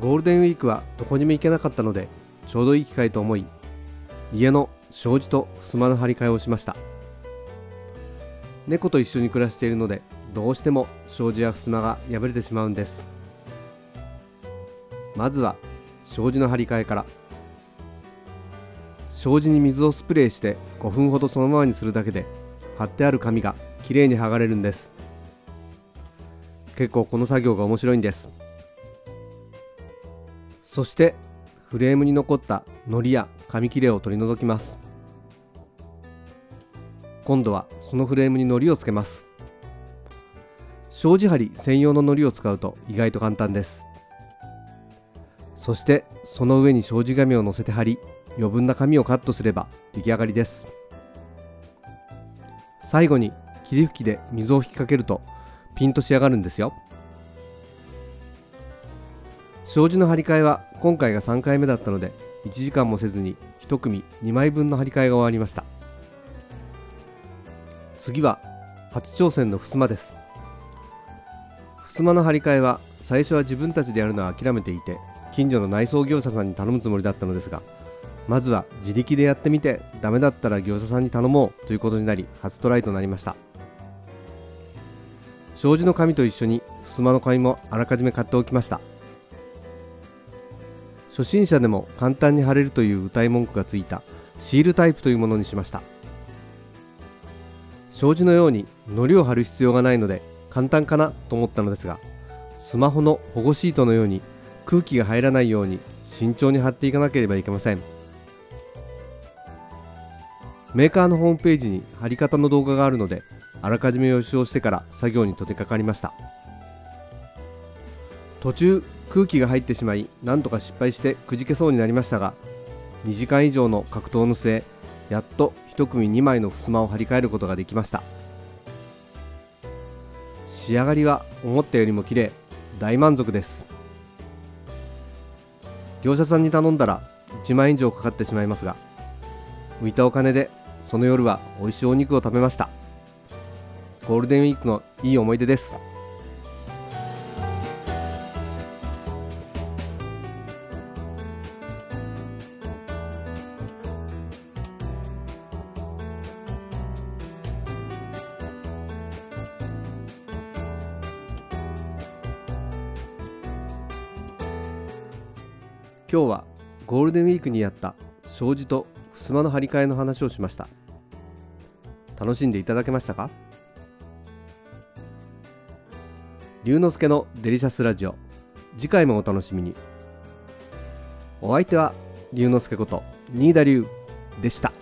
ゴールデンウィークはどこにも行けなかったのでちょうどいい機会と思い家の障子と襖の張り替えをしました。猫と一緒に暮らしているのでどうしても障子や襖が破れてしまうんです。まずは障子の張り替えから。障子に水をスプレーして5分ほどそのままにするだけで貼ってある紙がきれいに剥がれるんです。結構この作業が面白いんです。そしてフレームに残った糊や紙切れを取り除きます。今度はそのフレームに糊をつけます。障子針専用の糊を使うと意外と簡単です。そしてその上に障子紙を乗せて貼り余分な紙をカットすれば出来上がりです。最後に霧吹きで水を吹きかけるとピンと仕上がるんですよ。障子の張り替えは今回が3回目だったので1時間もせずに1組2枚分の張り替えが終わりました。次は初挑戦の襖です。襖の張り替えは最初は自分たちでやるのは諦めていて近所の内装業者さんに頼むつもりだったのですがまずは自力でやってみてダメだったら業者さんに頼もうということになり初トライとなりました。障子の紙と一緒に襖の紙もあらかじめ買っておきました。初心者でも簡単に貼れるという歌い文句がついたシールタイプというものにしました。障子のように糊を貼る必要がないので簡単かなと思ったのですがスマホの保護シートのように空気が入らないように慎重に貼っていかなければいけません。メーカーのホームページに貼り方の動画があるのであらかじめ予習をしてから作業に取り掛かりました。途中空気が入ってしまいなんとか失敗してくじけそうになりましたが2時間以上の格闘の末やっと1組2枚の襖を張り替えることができました。仕上がりは思ったよりも綺麗大満足です。業者さんに頼んだら1万円以上かかってしまいますが浮いたお金でその夜は美味しいお肉を食べました。ゴールデンウィークのいい思い出です。今日はゴールデンウィークにやった障子と襖の張り替えの話をしました。楽しんでいただけましたか？龍之介のデリシャスラジオ。次回もお楽しみに。お相手は龍之介こと新田龍でした。